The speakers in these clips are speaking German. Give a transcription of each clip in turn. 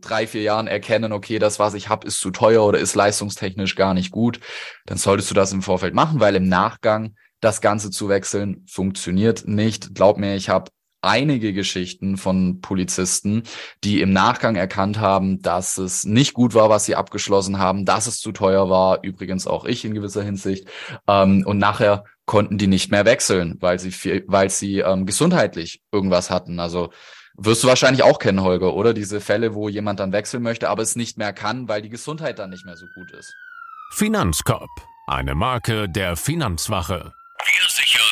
drei, vier Jahren erkennen, okay, das, was ich habe, ist zu teuer oder ist leistungstechnisch gar nicht gut, dann solltest du das im Vorfeld machen, weil im Nachgang das Ganze zu wechseln funktioniert nicht. Glaub mir, ich habe einige Geschichten von Polizisten, die im Nachgang erkannt haben, dass es nicht gut war, was sie abgeschlossen haben, dass es zu teuer war, übrigens auch ich in gewisser Hinsicht. Ähm, und nachher konnten die nicht mehr wechseln, weil sie weil sie ähm, gesundheitlich irgendwas hatten. Also wirst du wahrscheinlich auch kennen, Holger, oder? Diese Fälle, wo jemand dann wechseln möchte, aber es nicht mehr kann, weil die Gesundheit dann nicht mehr so gut ist. Finanzkorb, eine Marke der Finanzwache. Wir Polizisten.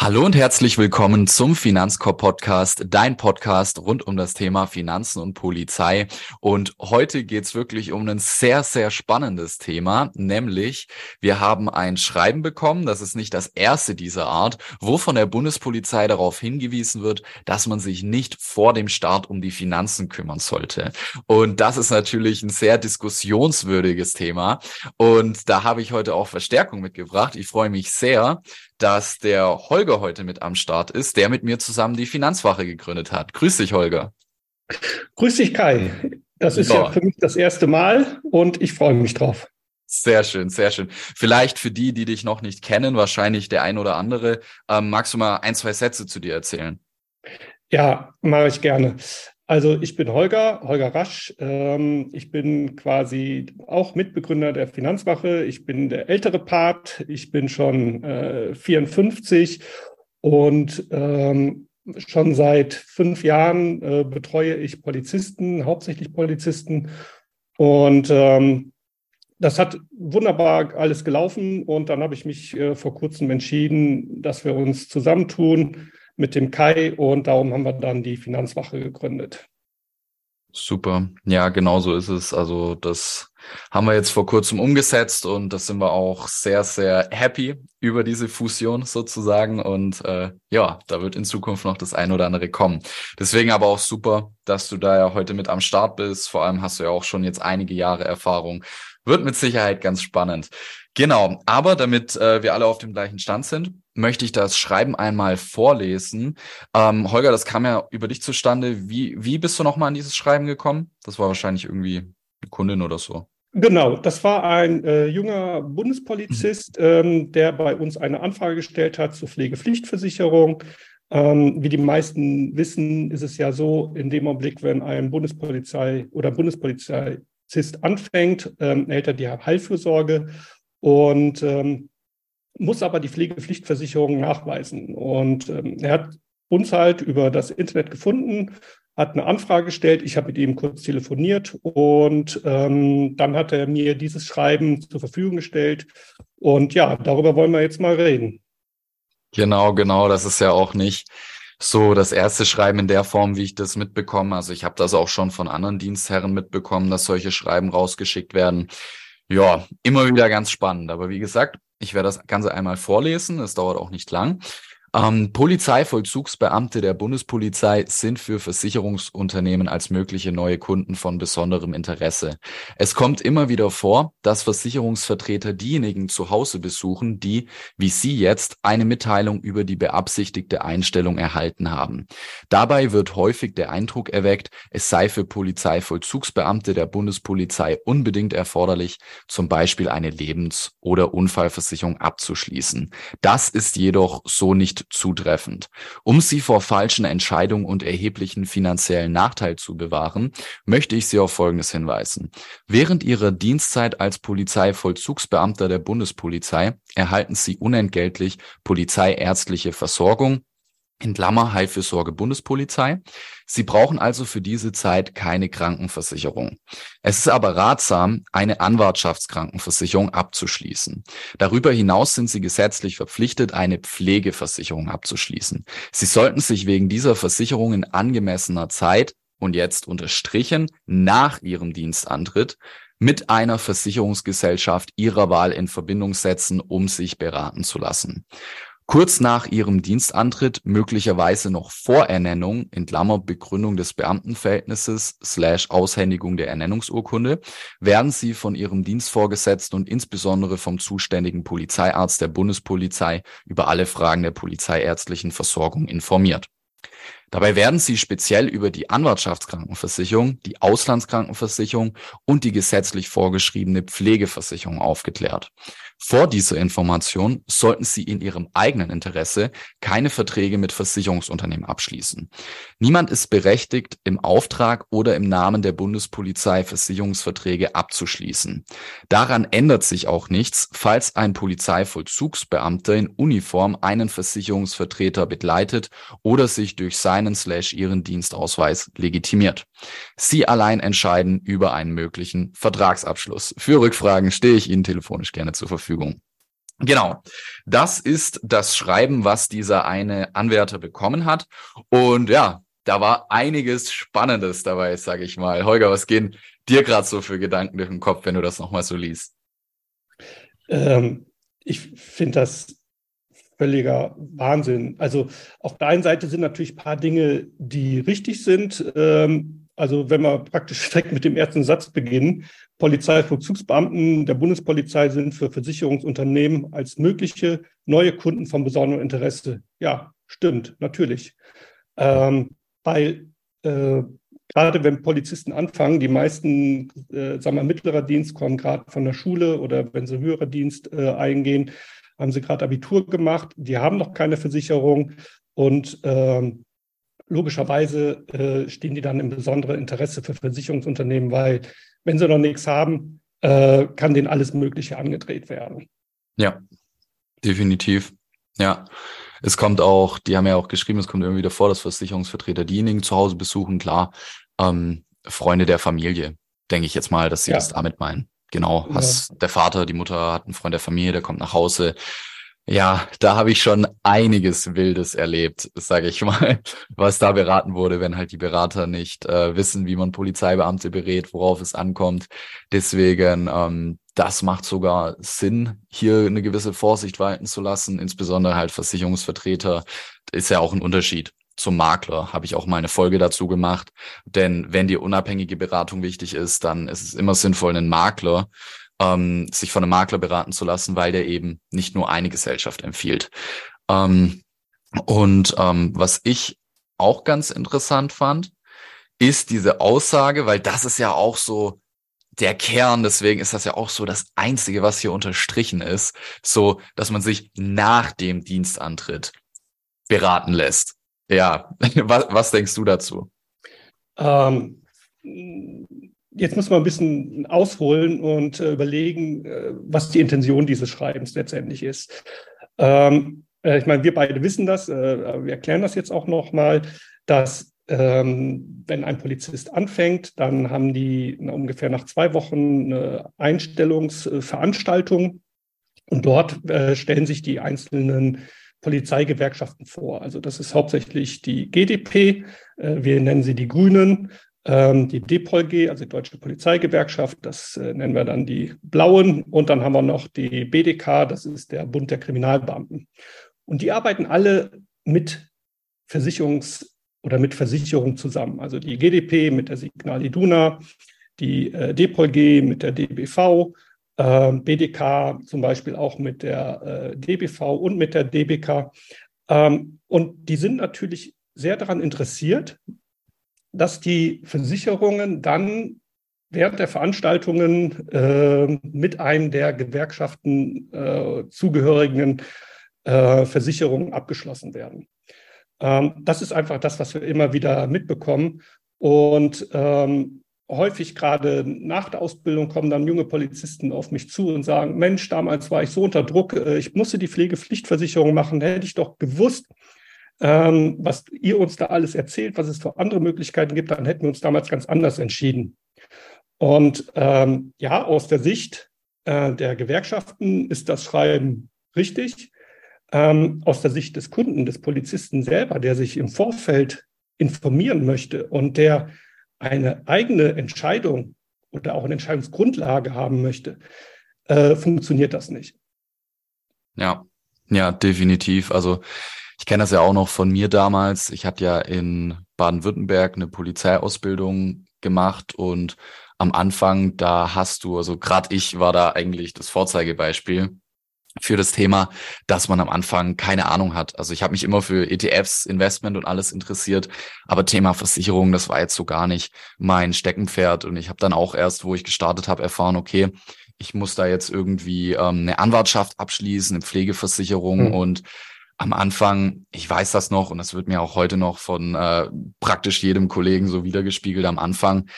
Hallo und herzlich willkommen zum Finanzkorb Podcast, dein Podcast rund um das Thema Finanzen und Polizei. Und heute geht's wirklich um ein sehr, sehr spannendes Thema, nämlich wir haben ein Schreiben bekommen, das ist nicht das erste dieser Art, wo von der Bundespolizei darauf hingewiesen wird, dass man sich nicht vor dem Start um die Finanzen kümmern sollte. Und das ist natürlich ein sehr diskussionswürdiges Thema. Und da habe ich heute auch Verstärkung mitgebracht. Ich freue mich sehr, dass der Holger heute mit am Start ist, der mit mir zusammen die Finanzwache gegründet hat. Grüß dich, Holger. Grüß dich, Kai. Das ist ja. ja für mich das erste Mal und ich freue mich drauf. Sehr schön, sehr schön. Vielleicht für die, die dich noch nicht kennen, wahrscheinlich der ein oder andere, ähm, magst du mal ein, zwei Sätze zu dir erzählen? Ja, mache ich gerne. Also ich bin Holger, Holger Rasch. Ähm, ich bin quasi auch Mitbegründer der Finanzwache. Ich bin der ältere Part. Ich bin schon äh, 54 und ähm, schon seit fünf Jahren äh, betreue ich Polizisten, hauptsächlich Polizisten. Und ähm, das hat wunderbar alles gelaufen. Und dann habe ich mich äh, vor kurzem entschieden, dass wir uns zusammentun mit dem Kai und darum haben wir dann die Finanzwache gegründet. Super. Ja, genau so ist es. Also das haben wir jetzt vor kurzem umgesetzt und das sind wir auch sehr, sehr happy über diese Fusion sozusagen. Und äh, ja, da wird in Zukunft noch das ein oder andere kommen. Deswegen aber auch super, dass du da ja heute mit am Start bist. Vor allem hast du ja auch schon jetzt einige Jahre Erfahrung. Wird mit Sicherheit ganz spannend. Genau, aber damit äh, wir alle auf dem gleichen Stand sind, möchte ich das Schreiben einmal vorlesen. Ähm, Holger, das kam ja über dich zustande. Wie, wie bist du nochmal an dieses Schreiben gekommen? Das war wahrscheinlich irgendwie eine Kundin oder so. Genau, das war ein äh, junger Bundespolizist, mhm. ähm, der bei uns eine Anfrage gestellt hat zur Pflegepflichtversicherung. Ähm, wie die meisten wissen, ist es ja so, in dem Augenblick, wenn ein Bundespolizei oder Bundespolizist anfängt, ähm, erhält er die Heilfürsorge und ähm, muss aber die Pflegepflichtversicherung nachweisen. Und ähm, er hat uns halt über das Internet gefunden, hat eine Anfrage gestellt. Ich habe mit ihm kurz telefoniert und ähm, dann hat er mir dieses Schreiben zur Verfügung gestellt. Und ja, darüber wollen wir jetzt mal reden. Genau, genau. Das ist ja auch nicht so das erste Schreiben in der Form, wie ich das mitbekomme. Also ich habe das auch schon von anderen Dienstherren mitbekommen, dass solche Schreiben rausgeschickt werden. Ja, immer wieder ganz spannend. Aber wie gesagt, ich werde das Ganze einmal vorlesen. Es dauert auch nicht lang. Ähm, Polizeivollzugsbeamte der Bundespolizei sind für Versicherungsunternehmen als mögliche neue Kunden von besonderem Interesse. Es kommt immer wieder vor, dass Versicherungsvertreter diejenigen zu Hause besuchen, die, wie Sie jetzt, eine Mitteilung über die beabsichtigte Einstellung erhalten haben. Dabei wird häufig der Eindruck erweckt, es sei für Polizeivollzugsbeamte der Bundespolizei unbedingt erforderlich, zum Beispiel eine Lebens- oder Unfallversicherung abzuschließen. Das ist jedoch so nicht zutreffend. Um Sie vor falschen Entscheidungen und erheblichen finanziellen Nachteil zu bewahren, möchte ich Sie auf Folgendes hinweisen. Während Ihrer Dienstzeit als Polizeivollzugsbeamter der Bundespolizei erhalten Sie unentgeltlich polizeiärztliche Versorgung, in Klammer Heilfürsorge Bundespolizei. Sie brauchen also für diese Zeit keine Krankenversicherung. Es ist aber ratsam, eine Anwartschaftskrankenversicherung abzuschließen. Darüber hinaus sind Sie gesetzlich verpflichtet, eine Pflegeversicherung abzuschließen. Sie sollten sich wegen dieser Versicherung in angemessener Zeit und jetzt unterstrichen nach Ihrem Dienstantritt mit einer Versicherungsgesellschaft Ihrer Wahl in Verbindung setzen, um sich beraten zu lassen. Kurz nach ihrem Dienstantritt, möglicherweise noch vor Ernennung, in Klammer Begründung des Beamtenverhältnisses slash Aushändigung der Ernennungsurkunde, werden sie von ihrem Dienstvorgesetzten und insbesondere vom zuständigen Polizeiarzt der Bundespolizei über alle Fragen der polizeiärztlichen Versorgung informiert. Dabei werden sie speziell über die Anwartschaftskrankenversicherung, die Auslandskrankenversicherung und die gesetzlich vorgeschriebene Pflegeversicherung aufgeklärt. Vor dieser Information sollten Sie in Ihrem eigenen Interesse keine Verträge mit Versicherungsunternehmen abschließen. Niemand ist berechtigt, im Auftrag oder im Namen der Bundespolizei Versicherungsverträge abzuschließen. Daran ändert sich auch nichts, falls ein Polizeivollzugsbeamter in Uniform einen Versicherungsvertreter begleitet oder sich durch seinen slash ihren Dienstausweis legitimiert. Sie allein entscheiden über einen möglichen Vertragsabschluss. Für Rückfragen stehe ich Ihnen telefonisch gerne zur Verfügung. Genau, das ist das Schreiben, was dieser eine Anwärter bekommen hat. Und ja, da war einiges Spannendes dabei, sage ich mal. Holger, was gehen dir gerade so für Gedanken durch den Kopf, wenn du das nochmal so liest? Ähm, ich finde das völliger Wahnsinn. Also auf der einen Seite sind natürlich ein paar Dinge, die richtig sind. Ähm, also wenn wir praktisch direkt mit dem ersten Satz beginnen, Polizeivollzugsbeamten der Bundespolizei sind für Versicherungsunternehmen als mögliche neue Kunden von besonderem Interesse. Ja, stimmt, natürlich. Ähm, weil äh, gerade wenn Polizisten anfangen, die meisten, äh, sagen wir, mittlerer Dienst kommen gerade von der Schule oder wenn sie höherer Dienst äh, eingehen, haben sie gerade Abitur gemacht, die haben noch keine Versicherung und ähm, logischerweise äh, stehen die dann im besonderen Interesse für Versicherungsunternehmen, weil wenn sie noch nichts haben, äh, kann denen alles Mögliche angedreht werden. Ja, definitiv. Ja. Es kommt auch, die haben ja auch geschrieben, es kommt irgendwie davor, dass Versicherungsvertreter diejenigen zu Hause besuchen, klar, ähm, Freunde der Familie, denke ich jetzt mal, dass sie ja. das damit meinen. Genau, hast ja. der Vater, die Mutter hat einen Freund der Familie, der kommt nach Hause, ja, da habe ich schon einiges Wildes erlebt, sage ich mal, was da beraten wurde, wenn halt die Berater nicht äh, wissen, wie man Polizeibeamte berät, worauf es ankommt. Deswegen, ähm, das macht sogar Sinn, hier eine gewisse Vorsicht walten zu lassen, insbesondere halt Versicherungsvertreter. Ist ja auch ein Unterschied zum Makler, habe ich auch mal eine Folge dazu gemacht. Denn wenn dir unabhängige Beratung wichtig ist, dann ist es immer sinnvoll, einen Makler ähm, sich von einem Makler beraten zu lassen, weil der eben nicht nur eine Gesellschaft empfiehlt. Ähm, und ähm, was ich auch ganz interessant fand, ist diese Aussage, weil das ist ja auch so der Kern, deswegen ist das ja auch so das Einzige, was hier unterstrichen ist, so, dass man sich nach dem Dienstantritt beraten lässt. Ja, was, was denkst du dazu? Ähm, Jetzt muss man ein bisschen ausholen und äh, überlegen, äh, was die Intention dieses Schreibens letztendlich ist. Ähm, äh, ich meine, wir beide wissen das, äh, wir erklären das jetzt auch nochmal, dass ähm, wenn ein Polizist anfängt, dann haben die na, ungefähr nach zwei Wochen eine Einstellungsveranstaltung und dort äh, stellen sich die einzelnen Polizeigewerkschaften vor. Also das ist hauptsächlich die GDP, äh, wir nennen sie die Grünen, ähm, die DPOLG, also die Deutsche Polizeigewerkschaft, das äh, nennen wir dann die Blauen. Und dann haben wir noch die BDK, das ist der Bund der Kriminalbeamten. Und die arbeiten alle mit Versicherungs- oder mit Versicherung zusammen. Also die GDP mit der Signal Iduna, die äh, DPOLG mit der DBV, BDK zum Beispiel auch mit der äh, DBV und mit der DBK. Ähm, und die sind natürlich sehr daran interessiert, dass die Versicherungen dann während der Veranstaltungen äh, mit einem der Gewerkschaften äh, zugehörigen äh, Versicherungen abgeschlossen werden. Ähm, das ist einfach das, was wir immer wieder mitbekommen. Und ähm, häufig gerade nach der Ausbildung kommen dann junge Polizisten auf mich zu und sagen, Mensch, damals war ich so unter Druck, äh, ich musste die Pflegepflichtversicherung machen, hätte ich doch gewusst, ähm, was ihr uns da alles erzählt, was es für andere Möglichkeiten gibt, dann hätten wir uns damals ganz anders entschieden. Und ähm, ja, aus der Sicht äh, der Gewerkschaften ist das Schreiben richtig. Ähm, aus der Sicht des Kunden, des Polizisten selber, der sich im Vorfeld informieren möchte und der eine eigene Entscheidung oder auch eine Entscheidungsgrundlage haben möchte, äh, funktioniert das nicht. Ja, ja, definitiv. Also ich kenne das ja auch noch von mir damals. Ich hatte ja in Baden-Württemberg eine Polizeiausbildung gemacht und am Anfang, da hast du, also gerade ich war da eigentlich das Vorzeigebeispiel. Für das Thema, dass man am Anfang keine Ahnung hat. Also ich habe mich immer für ETFs, Investment und alles interessiert, aber Thema Versicherung, das war jetzt so gar nicht mein Steckenpferd. Und ich habe dann auch erst, wo ich gestartet habe, erfahren, okay, ich muss da jetzt irgendwie ähm, eine Anwartschaft abschließen, eine Pflegeversicherung mhm. und am Anfang, ich weiß das noch und das wird mir auch heute noch von äh, praktisch jedem Kollegen so wiedergespiegelt am Anfang,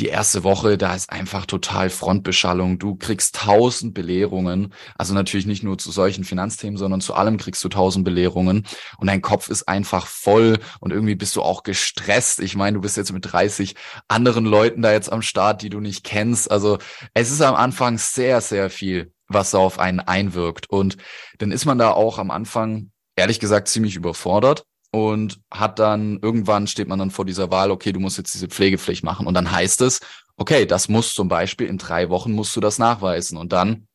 die erste Woche, da ist einfach total Frontbeschallung. Du kriegst tausend Belehrungen. Also natürlich nicht nur zu solchen Finanzthemen, sondern zu allem kriegst du tausend Belehrungen. Und dein Kopf ist einfach voll und irgendwie bist du auch gestresst. Ich meine, du bist jetzt mit 30 anderen Leuten da jetzt am Start, die du nicht kennst. Also es ist am Anfang sehr, sehr viel, was da auf einen einwirkt. Und dann ist man da auch am Anfang, ehrlich gesagt, ziemlich überfordert und hat dann irgendwann steht man dann vor dieser Wahl, okay, du musst jetzt diese Pflegepflicht machen und dann heißt es, okay, das muss zum Beispiel in drei Wochen musst du das nachweisen und dann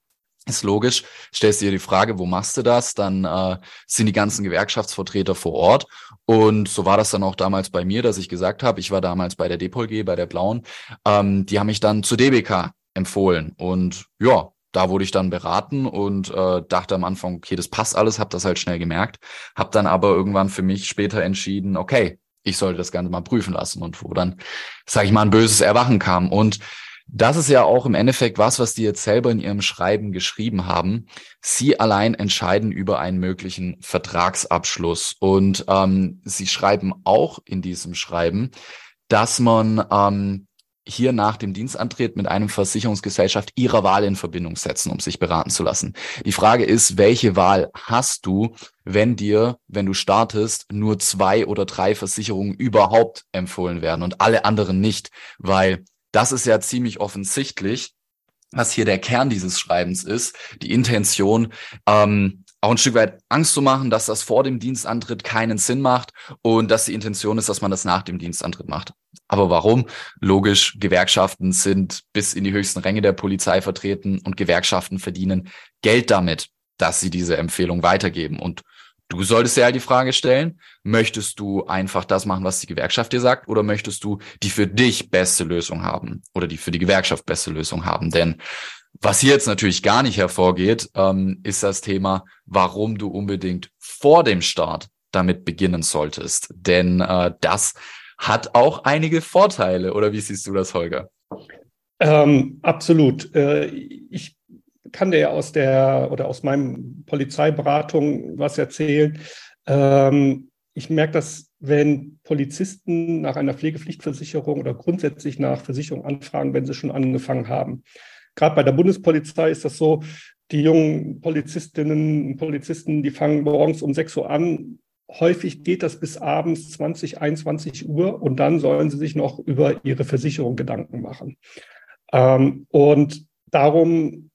ist logisch, stellst dir die Frage, wo machst du das? Dann äh, sind die ganzen Gewerkschaftsvertreter vor Ort. Und so war das dann auch damals bei mir, dass ich gesagt habe, ich war damals bei der DPOLG, bei der Blauen, ähm, die haben mich dann zu DBK empfohlen. Und ja, da wurde ich dann beraten und äh, dachte am Anfang, okay, das passt alles, habe das halt schnell gemerkt, habe dann aber irgendwann für mich später entschieden, okay, ich sollte das Ganze mal prüfen lassen und wo dann, sage ich mal, ein böses Erwachen kam. Und das ist ja auch im Endeffekt was, was die jetzt selber in ihrem Schreiben geschrieben haben. Sie allein entscheiden über einen möglichen Vertragsabschluss. Und ähm, sie schreiben auch in diesem Schreiben, dass man ähm, hier nach dem Dienstantritt mit einem Versicherungsgesellschaft ihrer Wahl in Verbindung setzen, um sich beraten zu lassen. Die Frage ist, welche Wahl hast du, wenn dir, wenn du startest, nur zwei oder drei Versicherungen überhaupt empfohlen werden und alle anderen nicht? Weil das ist ja ziemlich offensichtlich, was hier der Kern dieses Schreibens ist, die Intention, ähm, auch ein Stück weit Angst zu machen, dass das vor dem Dienstantritt keinen Sinn macht und dass die Intention ist, dass man das nach dem Dienstantritt macht. Aber warum? Logisch, Gewerkschaften sind bis in die höchsten Ränge der Polizei vertreten und Gewerkschaften verdienen Geld damit, dass sie diese Empfehlung weitergeben. Und du solltest dir halt die Frage stellen, möchtest du einfach das machen, was die Gewerkschaft dir sagt, oder möchtest du die für dich beste Lösung haben oder die für die Gewerkschaft beste Lösung haben? Denn was hier jetzt natürlich gar nicht hervorgeht, ähm, ist das Thema, warum du unbedingt vor dem Start damit beginnen solltest. Denn äh, das hat auch einige Vorteile. Oder wie siehst du das, Holger? Ähm, absolut. Äh, ich kann dir aus der oder aus meinem Polizeiberatung was erzählen. Ähm, ich merke dass wenn Polizisten nach einer Pflegepflichtversicherung oder grundsätzlich nach Versicherung anfragen, wenn sie schon angefangen haben. Gerade bei der Bundespolizei ist das so, die jungen Polizistinnen und Polizisten, die fangen morgens um 6 Uhr an. Häufig geht das bis abends 20, 21 Uhr und dann sollen sie sich noch über ihre Versicherung Gedanken machen. Ähm, und darum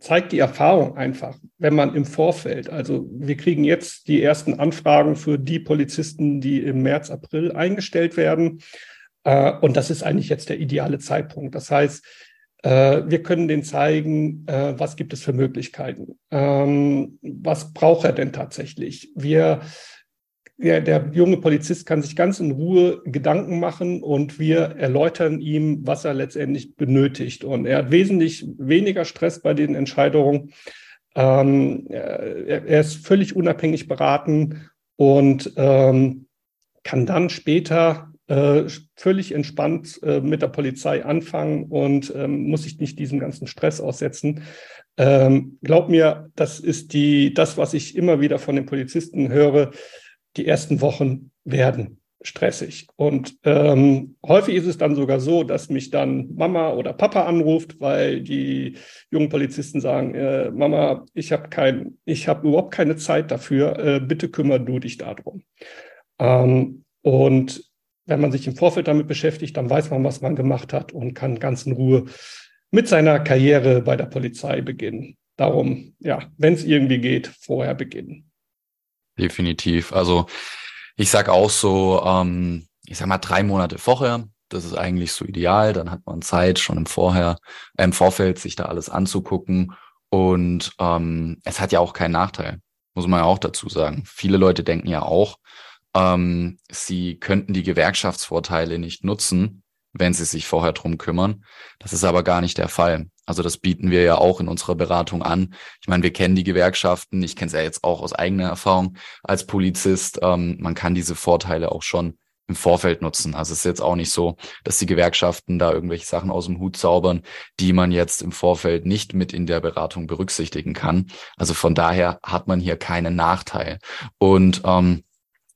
zeigt die Erfahrung einfach, wenn man im Vorfeld, also wir kriegen jetzt die ersten Anfragen für die Polizisten, die im März, April eingestellt werden. Äh, und das ist eigentlich jetzt der ideale Zeitpunkt. Das heißt, äh, wir können denen zeigen, äh, was gibt es für Möglichkeiten. Ähm, was braucht er denn tatsächlich? Wir, der, der junge Polizist kann sich ganz in Ruhe Gedanken machen und wir erläutern ihm, was er letztendlich benötigt. Und er hat wesentlich weniger Stress bei den Entscheidungen. Ähm, er, er, ist völlig unabhängig beraten und ähm, kann dann später äh, völlig entspannt äh, mit der Polizei anfangen und ähm, muss sich nicht diesem ganzen Stress aussetzen. Ähm, glaub mir, das ist die, das, was ich immer wieder von den Polizisten höre. Die ersten Wochen werden stressig. Und ähm, häufig ist es dann sogar so, dass mich dann Mama oder Papa anruft, weil die jungen Polizisten sagen, äh, Mama, ich habe kein, ich habe überhaupt keine Zeit dafür, äh, bitte kümmer du dich darum. Ähm, und wenn man sich im Vorfeld damit beschäftigt, dann weiß man, was man gemacht hat und kann ganz in Ruhe mit seiner Karriere bei der Polizei beginnen. Darum, ja, wenn es irgendwie geht, vorher beginnen. Definitiv. Also ich sag auch so, ähm, ich sag mal drei Monate vorher. Das ist eigentlich so ideal. Dann hat man Zeit, schon im Vorher, äh, im Vorfeld sich da alles anzugucken. Und ähm, es hat ja auch keinen Nachteil, muss man ja auch dazu sagen. Viele Leute denken ja auch, ähm, sie könnten die Gewerkschaftsvorteile nicht nutzen, wenn sie sich vorher drum kümmern. Das ist aber gar nicht der Fall. Also das bieten wir ja auch in unserer Beratung an. Ich meine, wir kennen die Gewerkschaften. Ich kenne es ja jetzt auch aus eigener Erfahrung als Polizist. Ähm, man kann diese Vorteile auch schon im Vorfeld nutzen. Also es ist jetzt auch nicht so, dass die Gewerkschaften da irgendwelche Sachen aus dem Hut zaubern, die man jetzt im Vorfeld nicht mit in der Beratung berücksichtigen kann. Also von daher hat man hier keinen Nachteil. Und ähm,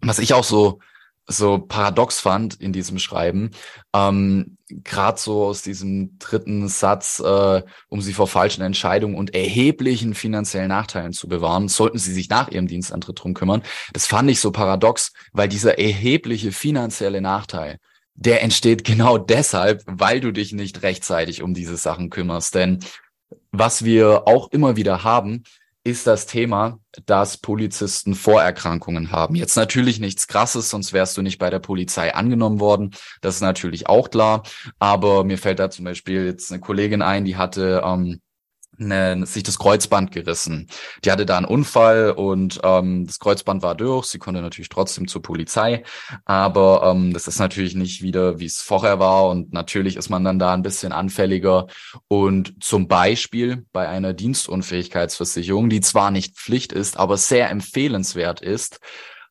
was ich auch so so paradox fand in diesem Schreiben, ähm, gerade so aus diesem dritten Satz, äh, um sie vor falschen Entscheidungen und erheblichen finanziellen Nachteilen zu bewahren, sollten sie sich nach ihrem Dienstantritt drum kümmern. Das fand ich so paradox, weil dieser erhebliche finanzielle Nachteil, der entsteht genau deshalb, weil du dich nicht rechtzeitig um diese Sachen kümmerst. Denn was wir auch immer wieder haben, ist das Thema, dass Polizisten Vorerkrankungen haben. Jetzt natürlich nichts Krasses, sonst wärst du nicht bei der Polizei angenommen worden. Das ist natürlich auch klar. Aber mir fällt da zum Beispiel jetzt eine Kollegin ein, die hatte ähm, eine, sich das Kreuzband gerissen. Die hatte da einen Unfall und ähm, das Kreuzband war durch. Sie konnte natürlich trotzdem zur Polizei, aber ähm, das ist natürlich nicht wieder, wie es vorher war und natürlich ist man dann da ein bisschen anfälliger. Und zum Beispiel bei einer Dienstunfähigkeitsversicherung, die zwar nicht Pflicht ist, aber sehr empfehlenswert ist,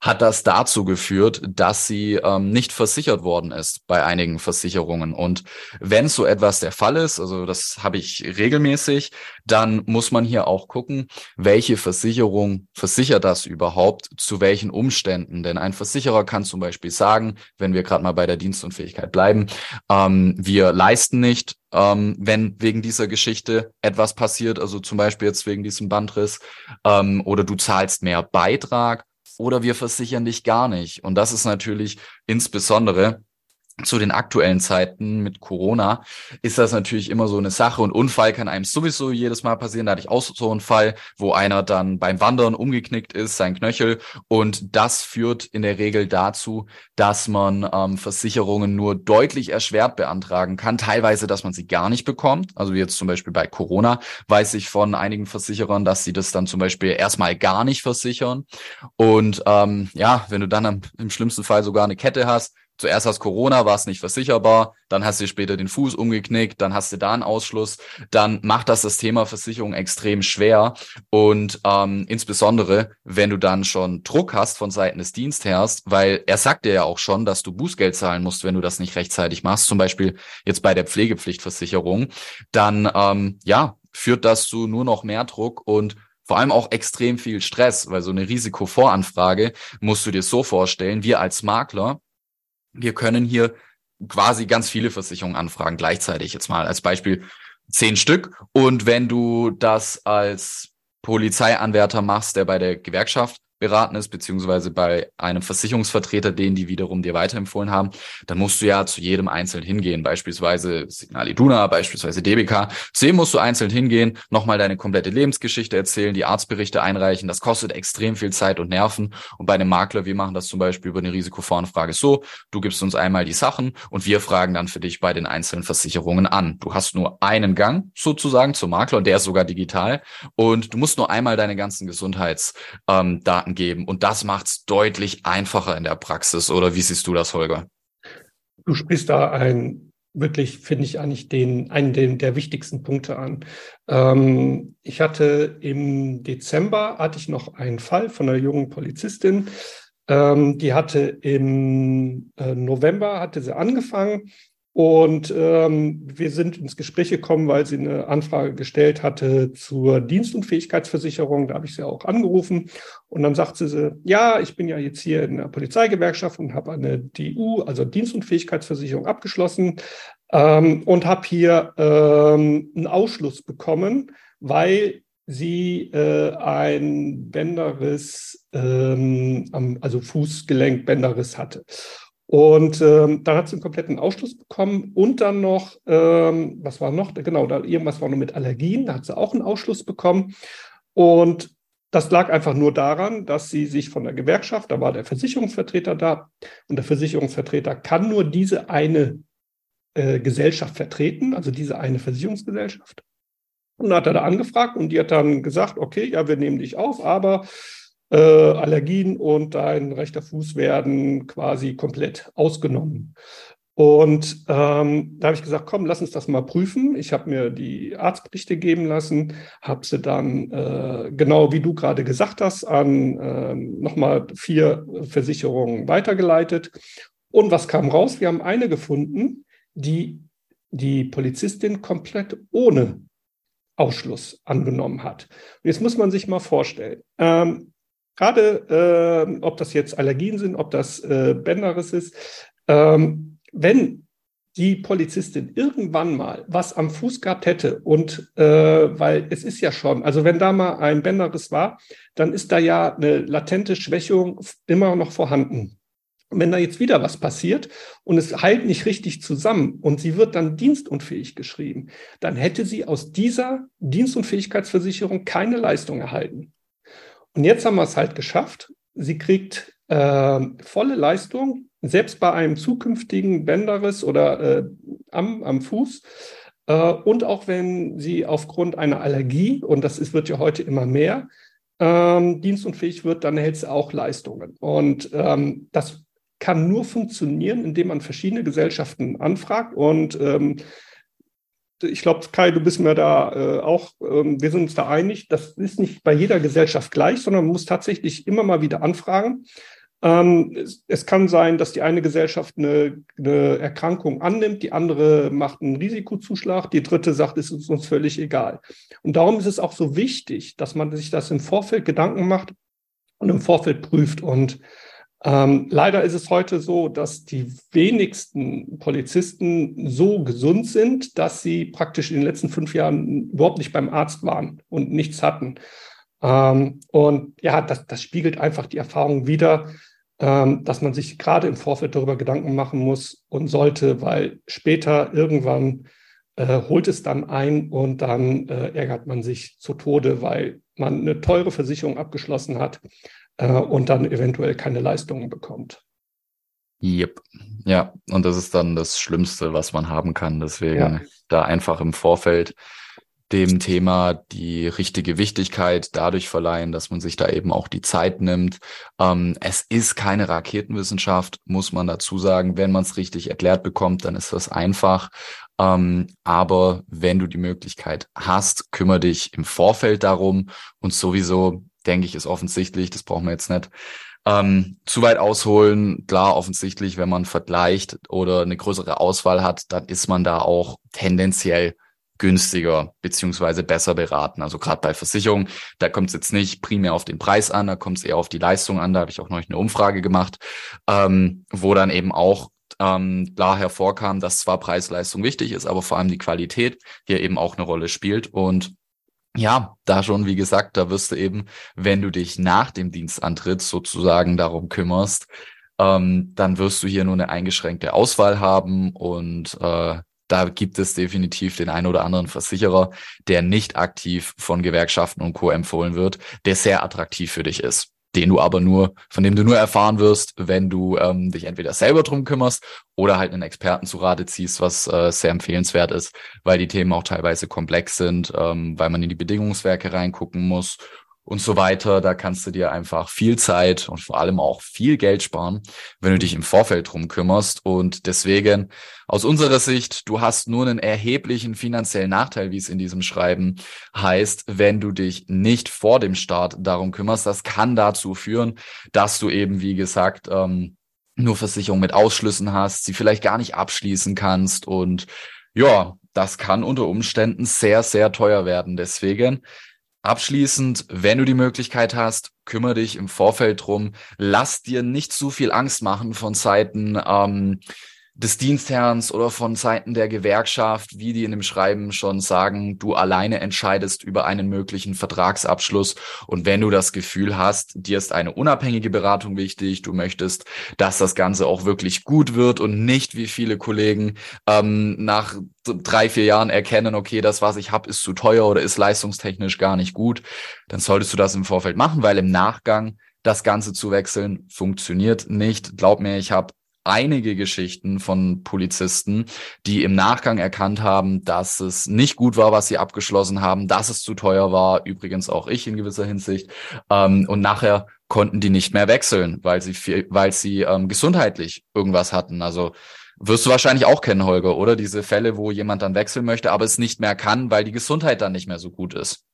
hat das dazu geführt, dass sie ähm, nicht versichert worden ist bei einigen Versicherungen. Und wenn so etwas der Fall ist, also das habe ich regelmäßig, dann muss man hier auch gucken, welche Versicherung versichert das überhaupt, zu welchen Umständen. Denn ein Versicherer kann zum Beispiel sagen, wenn wir gerade mal bei der Dienstunfähigkeit bleiben, ähm, wir leisten nicht, ähm, wenn wegen dieser Geschichte etwas passiert, also zum Beispiel jetzt wegen diesem Bandriss, ähm, oder du zahlst mehr Beitrag oder wir versichern dich gar nicht. Und das ist natürlich insbesondere zu den aktuellen Zeiten mit Corona ist das natürlich immer so eine Sache und Unfall kann einem sowieso jedes Mal passieren. Da hatte ich auch so einen Fall, wo einer dann beim Wandern umgeknickt ist, sein Knöchel und das führt in der Regel dazu, dass man ähm, Versicherungen nur deutlich erschwert beantragen kann, teilweise, dass man sie gar nicht bekommt. Also wie jetzt zum Beispiel bei Corona weiß ich von einigen Versicherern, dass sie das dann zum Beispiel erstmal gar nicht versichern und ähm, ja, wenn du dann im schlimmsten Fall sogar eine Kette hast, zuerst hast Corona, war es nicht versicherbar, dann hast du später den Fuß umgeknickt, dann hast du da einen Ausschluss, dann macht das das Thema Versicherung extrem schwer und ähm, insbesondere, wenn du dann schon Druck hast von Seiten des Dienstherrs, weil er sagt dir ja auch schon, dass du Bußgeld zahlen musst, wenn du das nicht rechtzeitig machst, zum Beispiel jetzt bei der Pflegepflichtversicherung, dann ähm, ja, führt das zu nur noch mehr Druck und vor allem auch extrem viel Stress, weil so eine Risikovoranfrage musst du dir so vorstellen, wir als Makler, wir können hier quasi ganz viele Versicherungen anfragen gleichzeitig. Jetzt mal als Beispiel zehn Stück. Und wenn du das als Polizeianwärter machst, der bei der Gewerkschaft beraten ist, beziehungsweise bei einem Versicherungsvertreter, den die wiederum dir weiterempfohlen haben, dann musst du ja zu jedem einzeln hingehen, beispielsweise Signal Iduna, beispielsweise DBK. Zu dem musst du einzeln hingehen, nochmal deine komplette Lebensgeschichte erzählen, die Arztberichte einreichen. Das kostet extrem viel Zeit und Nerven. Und bei einem Makler, wir machen das zum Beispiel über eine Risikovoranfrage so, du gibst uns einmal die Sachen und wir fragen dann für dich bei den einzelnen Versicherungen an. Du hast nur einen Gang sozusagen zum Makler und der ist sogar digital und du musst nur einmal deine ganzen Gesundheitsdaten ähm, Daten geben. Und das macht es deutlich einfacher in der Praxis. Oder wie siehst du das, Holger? Du sprichst da ein wirklich, finde ich, eigentlich den, einen den, der wichtigsten Punkte an. Ähm, ich hatte im Dezember hatte ich noch einen Fall von einer jungen Polizistin. Ähm, die hatte im äh, November hatte sie angefangen und ähm, wir sind ins Gespräch gekommen, weil sie eine Anfrage gestellt hatte zur Dienstunfähigkeitsversicherung. Da habe ich sie auch angerufen. Und dann sagte sie, ja, ich bin ja jetzt hier in der Polizeigewerkschaft und habe eine DU, also Dienstunfähigkeitsversicherung, abgeschlossen ähm, und habe hier ähm, einen Ausschluss bekommen, weil sie äh, ein Bänderriss, ähm, also Fußgelenkbänderriss hatte. Und ähm, dann hat sie einen kompletten Ausschluss bekommen und dann noch, ähm, was war noch? Genau, da irgendwas war noch mit Allergien, da hat sie auch einen Ausschluss bekommen. Und das lag einfach nur daran, dass sie sich von der Gewerkschaft, da war der Versicherungsvertreter da und der Versicherungsvertreter kann nur diese eine äh, Gesellschaft vertreten, also diese eine Versicherungsgesellschaft. Und dann hat er da angefragt und die hat dann gesagt, okay, ja, wir nehmen dich auf, aber äh, Allergien und dein rechter Fuß werden quasi komplett ausgenommen. Und ähm, da habe ich gesagt, komm, lass uns das mal prüfen. Ich habe mir die Arztberichte geben lassen, habe sie dann, äh, genau wie du gerade gesagt hast, an äh, nochmal vier Versicherungen weitergeleitet. Und was kam raus? Wir haben eine gefunden, die die Polizistin komplett ohne Ausschluss angenommen hat. Und jetzt muss man sich mal vorstellen, ähm, gerade äh, ob das jetzt Allergien sind, ob das äh, Bänderes ist, ähm, wenn die Polizistin irgendwann mal was am Fuß gehabt hätte und äh, weil es ist ja schon, also wenn da mal ein Bänderriss war, dann ist da ja eine latente Schwächung immer noch vorhanden. Wenn da jetzt wieder was passiert und es heilt nicht richtig zusammen und sie wird dann dienstunfähig geschrieben, dann hätte sie aus dieser Dienstunfähigkeitsversicherung keine Leistung erhalten. Und jetzt haben wir es halt geschafft. Sie kriegt äh, volle Leistung selbst bei einem zukünftigen Bänderriss oder äh, am, am Fuß. Äh, und auch wenn sie aufgrund einer Allergie, und das ist, wird ja heute immer mehr, ähm, dienstunfähig wird, dann erhält sie auch Leistungen. Und ähm, das kann nur funktionieren, indem man verschiedene Gesellschaften anfragt. Und ähm, ich glaube, Kai, du bist mir da äh, auch, ähm, wir sind uns da einig, das ist nicht bei jeder Gesellschaft gleich, sondern man muss tatsächlich immer mal wieder anfragen. Ähm, es, es, kann sein, dass die eine Gesellschaft eine, eine, Erkrankung annimmt, die andere macht einen Risikozuschlag, die dritte sagt, es ist uns völlig egal. Und darum ist es auch so wichtig, dass man sich das im Vorfeld Gedanken macht und im Vorfeld prüft. Und ähm, leider ist es heute so, dass die wenigsten Polizisten so gesund sind, dass sie praktisch in den letzten fünf Jahren überhaupt nicht beim Arzt waren und nichts hatten. Ähm, und ja, das, das spiegelt einfach die Erfahrung wider, ähm, dass man sich gerade im Vorfeld darüber Gedanken machen muss und sollte, weil später irgendwann äh, holt es dann ein und dann äh, ärgert man sich zu Tode, weil man eine teure Versicherung abgeschlossen hat äh, und dann eventuell keine Leistungen bekommt. Yep. Ja, und das ist dann das Schlimmste, was man haben kann. Deswegen ja. da einfach im Vorfeld dem Thema die richtige Wichtigkeit dadurch verleihen, dass man sich da eben auch die Zeit nimmt. Ähm, es ist keine Raketenwissenschaft, muss man dazu sagen. Wenn man es richtig erklärt bekommt, dann ist das einfach. Ähm, aber wenn du die Möglichkeit hast, kümmere dich im Vorfeld darum. Und sowieso, denke ich, ist offensichtlich, das brauchen wir jetzt nicht, ähm, zu weit ausholen, klar, offensichtlich, wenn man vergleicht oder eine größere Auswahl hat, dann ist man da auch tendenziell günstiger beziehungsweise besser beraten. Also gerade bei Versicherungen, da kommt es jetzt nicht primär auf den Preis an, da kommt es eher auf die Leistung an. Da habe ich auch noch eine Umfrage gemacht, ähm, wo dann eben auch ähm, klar hervorkam, dass zwar Preis-Leistung wichtig ist, aber vor allem die Qualität hier eben auch eine Rolle spielt. Und ja, da schon, wie gesagt, da wirst du eben, wenn du dich nach dem Dienstantritt sozusagen darum kümmerst, ähm, dann wirst du hier nur eine eingeschränkte Auswahl haben und äh, da gibt es definitiv den einen oder anderen Versicherer, der nicht aktiv von Gewerkschaften und Co. empfohlen wird, der sehr attraktiv für dich ist den du aber nur, von dem du nur erfahren wirst, wenn du ähm, dich entweder selber drum kümmerst oder halt einen Experten zu Rate ziehst, was äh, sehr empfehlenswert ist, weil die Themen auch teilweise komplex sind, ähm, weil man in die Bedingungswerke reingucken muss und so weiter. Da kannst du dir einfach viel Zeit und vor allem auch viel Geld sparen, wenn du dich im Vorfeld drum kümmerst. Und deswegen aus unserer Sicht, du hast nur einen erheblichen finanziellen Nachteil, wie es in diesem Schreiben heißt, wenn du dich nicht vor dem Start darum kümmerst. Das kann dazu führen, dass du eben, wie gesagt, ähm, nur Versicherung mit Ausschlüssen hast, sie vielleicht gar nicht abschließen kannst und ja, das kann unter Umständen sehr, sehr teuer werden. Deswegen Abschließend, wenn du die Möglichkeit hast, kümmere dich im Vorfeld drum. Lass dir nicht zu viel Angst machen von Seiten ähm, des Dienstherrns oder von Seiten der Gewerkschaft, wie die in dem Schreiben schon sagen, du alleine entscheidest über einen möglichen Vertragsabschluss. Und wenn du das Gefühl hast, dir ist eine unabhängige Beratung wichtig, du möchtest, dass das Ganze auch wirklich gut wird und nicht wie viele Kollegen ähm, nach drei, vier Jahren erkennen, okay, das, was ich habe, ist zu teuer oder ist leistungstechnisch gar nicht gut, dann solltest du das im Vorfeld machen, weil im Nachgang das Ganze zu wechseln funktioniert nicht. Glaub mir, ich habe einige Geschichten von Polizisten, die im Nachgang erkannt haben, dass es nicht gut war, was sie abgeschlossen haben, dass es zu teuer war, übrigens auch ich in gewisser Hinsicht. Ähm, und nachher konnten die nicht mehr wechseln, weil sie weil sie ähm, gesundheitlich irgendwas hatten. Also Wirst du wahrscheinlich auch kennen, Holger, oder? Diese Fälle, wo jemand dann wechseln möchte, aber es nicht mehr kann, weil die Gesundheit dann nicht mehr so gut ist.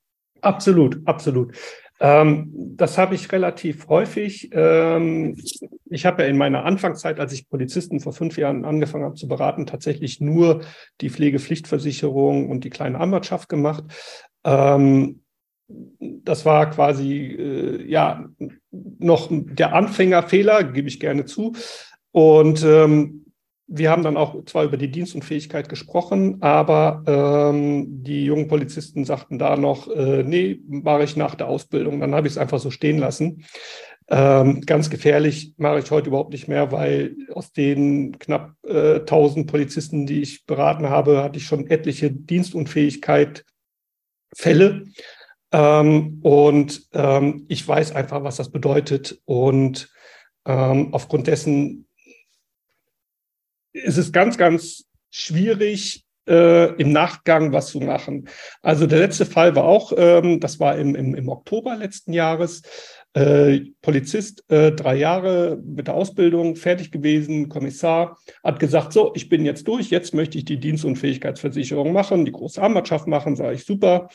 Absolut, absolut. Ähm, das habe ich relativ häufig. Ähm, ich habe ja in meiner Anfangszeit, als ich Polizisten vor fünf Jahren angefangen habe zu beraten, tatsächlich nur die Pflegepflichtversicherung und die kleine Anwaltschaft gemacht. Ähm, das war quasi äh, ja noch der Anfängerfehler, gebe ich gerne zu. Und ähm, wir haben dann auch zwar über die Dienstunfähigkeit gesprochen, aber ähm, die jungen Polizisten sagten da noch, äh, nee, mache ich nach der Ausbildung. Dann habe ich es einfach so stehen lassen. Ähm, ganz gefährlich mache ich heute überhaupt nicht mehr, weil aus den knapp äh, 1000 Polizisten, die ich beraten habe, hatte ich schon etliche Dienstunfähigkeit Fälle. Ähm, und ähm, ich weiß einfach, was das bedeutet. Und ähm, aufgrund dessen ist es ganz, ganz schwierig, äh, im Nachgang was zu machen. Also der letzte Fall war auch, ähm, das war im, im, im Oktober letzten Jahres, äh, Polizist, äh, drei Jahre mit der Ausbildung fertig gewesen, Kommissar, hat gesagt, so, ich bin jetzt durch, jetzt möchte ich die Dienstunfähigkeitsversicherung machen, die große Armbandschaft machen, sage ich, super,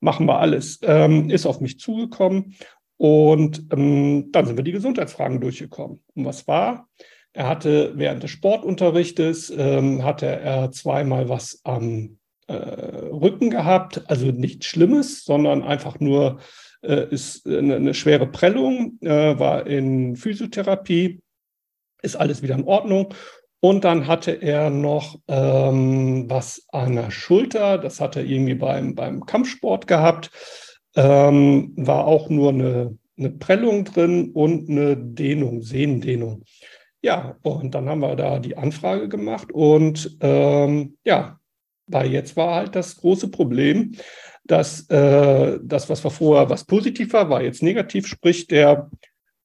machen wir alles. Ähm, ist auf mich zugekommen und ähm, dann sind wir die Gesundheitsfragen durchgekommen. Und was war? Er hatte während des Sportunterrichtes, ähm, hatte er zweimal was am äh, Rücken gehabt, also nichts Schlimmes, sondern einfach nur äh, ist eine, eine, schwere Prellung, äh, war in Physiotherapie, ist alles wieder in Ordnung. Und dann hatte er noch ähm, was an der Schulter, das hat er irgendwie beim, beim Kampfsport gehabt, ähm, war auch nur eine, eine Prellung drin und eine Dehnung, Sehnendehnung. Ja, und dann haben wir da die Anfrage gemacht und ähm, ja, weil jetzt war halt das große Problem, dass äh, das, was war vorher was positiv war, war jetzt negativ, sprich der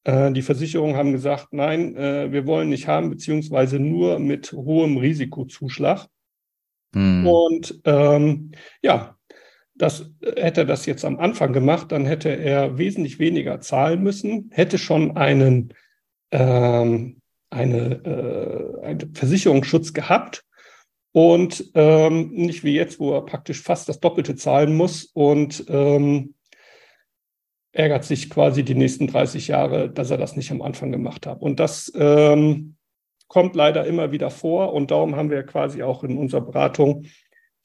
äh, die Versicherungen haben gesagt, nein, äh, wir wollen nicht haben, beziehungsweise nur mit hohem Risikozuschlag. Hm. Und ähm, ja, das hätte er das jetzt am Anfang gemacht, dann hätte er wesentlich weniger zahlen müssen, hätte schon einen ähm, eine, äh, einen Versicherungsschutz gehabt und ähm, nicht wie jetzt, wo er praktisch fast das Doppelte zahlen muss und ähm, ärgert sich quasi die nächsten 30 Jahre, dass er das nicht am Anfang gemacht hat. Und das ähm, kommt leider immer wieder vor und darum haben wir quasi auch in unserer Beratung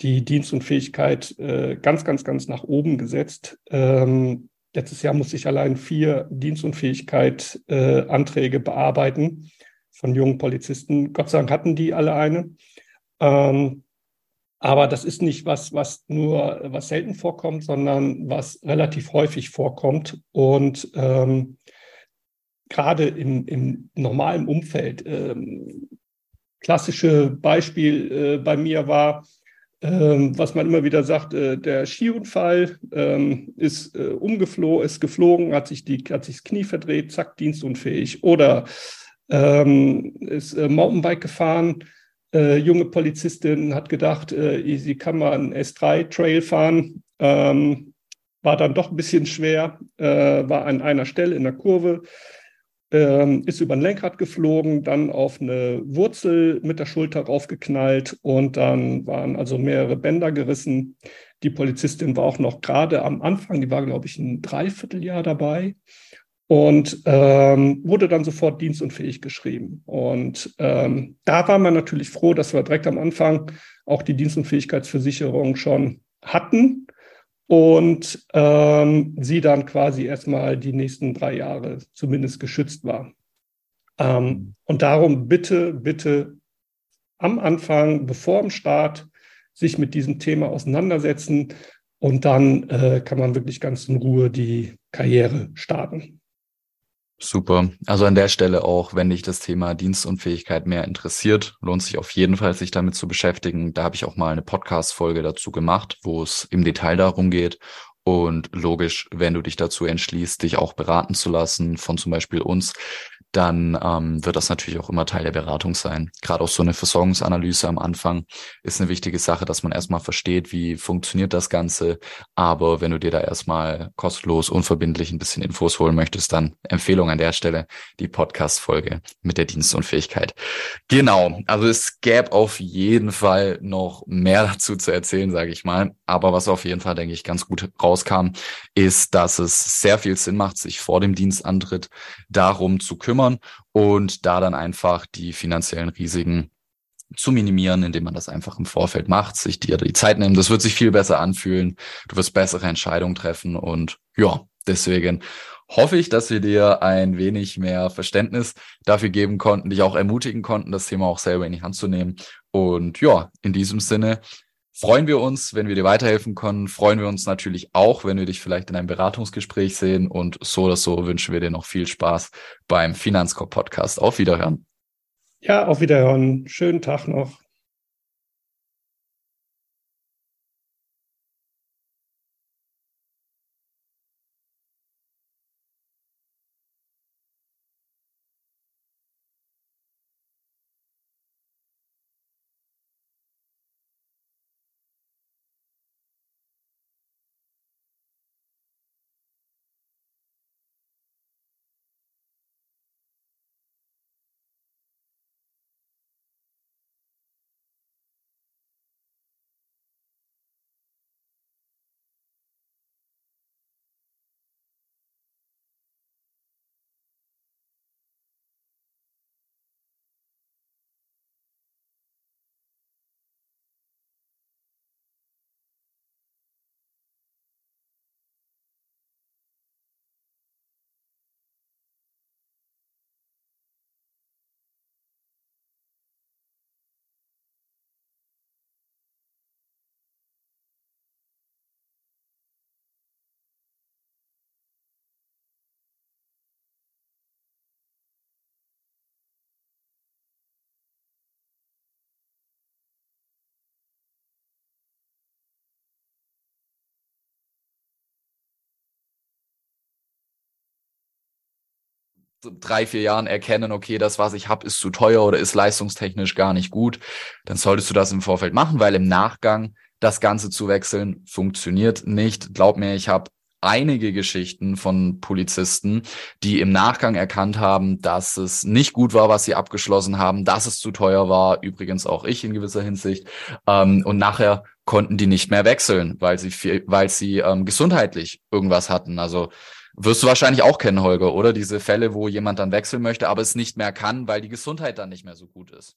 die Dienstunfähigkeit äh, ganz, ganz, ganz nach oben gesetzt. Ähm, letztes Jahr musste ich allein vier Dienstunfähigkeit-Anträge äh, bearbeiten von jungen Polizisten. Gott sei Dank hatten die alle eine. Ähm, aber das ist nicht was, was nur, was selten vorkommt, sondern was relativ häufig vorkommt. Und ähm, gerade im, im normalen Umfeld, ähm, klassische Beispiel äh, bei mir war, ähm, was man immer wieder sagt, äh, der Skiunfall ähm, ist äh, umgeflogen, ist geflogen, hat sich, die, hat sich das Knie verdreht, zack, dienstunfähig. Oder ähm, ist äh, Mountainbike gefahren. Äh, junge Polizistin hat gedacht, äh, sie kann mal einen S3-Trail fahren. Ähm, war dann doch ein bisschen schwer, äh, war an einer Stelle in der Kurve, ähm, ist über ein Lenkrad geflogen, dann auf eine Wurzel mit der Schulter raufgeknallt und dann waren also mehrere Bänder gerissen. Die Polizistin war auch noch gerade am Anfang, die war, glaube ich, ein Dreivierteljahr dabei und ähm, wurde dann sofort dienstunfähig geschrieben. Und ähm, da war man natürlich froh, dass wir direkt am Anfang auch die Dienstunfähigkeitsversicherung schon hatten und ähm, sie dann quasi erstmal die nächsten drei Jahre zumindest geschützt war. Ähm, und darum bitte, bitte am Anfang, bevor im Start, sich mit diesem Thema auseinandersetzen und dann äh, kann man wirklich ganz in Ruhe die Karriere starten. Super. Also an der Stelle auch, wenn dich das Thema Dienstunfähigkeit mehr interessiert, lohnt sich auf jeden Fall, sich damit zu beschäftigen. Da habe ich auch mal eine Podcast-Folge dazu gemacht, wo es im Detail darum geht. Und logisch, wenn du dich dazu entschließt, dich auch beraten zu lassen von zum Beispiel uns, dann ähm, wird das natürlich auch immer Teil der Beratung sein. Gerade auch so eine Versorgungsanalyse am Anfang ist eine wichtige Sache, dass man erstmal versteht, wie funktioniert das Ganze. Aber wenn du dir da erstmal kostenlos, unverbindlich ein bisschen Infos holen möchtest, dann Empfehlung an der Stelle die Podcast-Folge mit der Dienstunfähigkeit. Genau, also es gäbe auf jeden Fall noch mehr dazu zu erzählen, sage ich mal. Aber was auf jeden Fall, denke ich, ganz gut rauskam, ist, dass es sehr viel Sinn macht, sich vor dem Dienstantritt darum zu kümmern und da dann einfach die finanziellen Risiken zu minimieren, indem man das einfach im Vorfeld macht, sich die, die Zeit nimmt. Das wird sich viel besser anfühlen. Du wirst bessere Entscheidungen treffen und ja, deswegen hoffe ich, dass wir dir ein wenig mehr Verständnis dafür geben konnten, dich auch ermutigen konnten, das Thema auch selber in die Hand zu nehmen. Und ja, in diesem Sinne freuen wir uns, wenn wir dir weiterhelfen können. Freuen wir uns natürlich auch, wenn wir dich vielleicht in einem Beratungsgespräch sehen. Und so oder so wünschen wir dir noch viel Spaß beim Finanzkorb Podcast. Auf Wiederhören. Ja, auf Wiederhören. Schönen Tag noch. Drei, vier Jahren erkennen, okay, das, was ich habe, ist zu teuer oder ist leistungstechnisch gar nicht gut, dann solltest du das im Vorfeld machen, weil im Nachgang das Ganze zu wechseln funktioniert nicht. Glaub mir, ich habe einige Geschichten von Polizisten, die im Nachgang erkannt haben, dass es nicht gut war, was sie abgeschlossen haben, dass es zu teuer war, übrigens auch ich in gewisser Hinsicht. Ähm, und nachher konnten die nicht mehr wechseln, weil sie weil sie ähm, gesundheitlich irgendwas hatten. Also wirst du wahrscheinlich auch kennen, Holger, oder? Diese Fälle, wo jemand dann wechseln möchte, aber es nicht mehr kann, weil die Gesundheit dann nicht mehr so gut ist.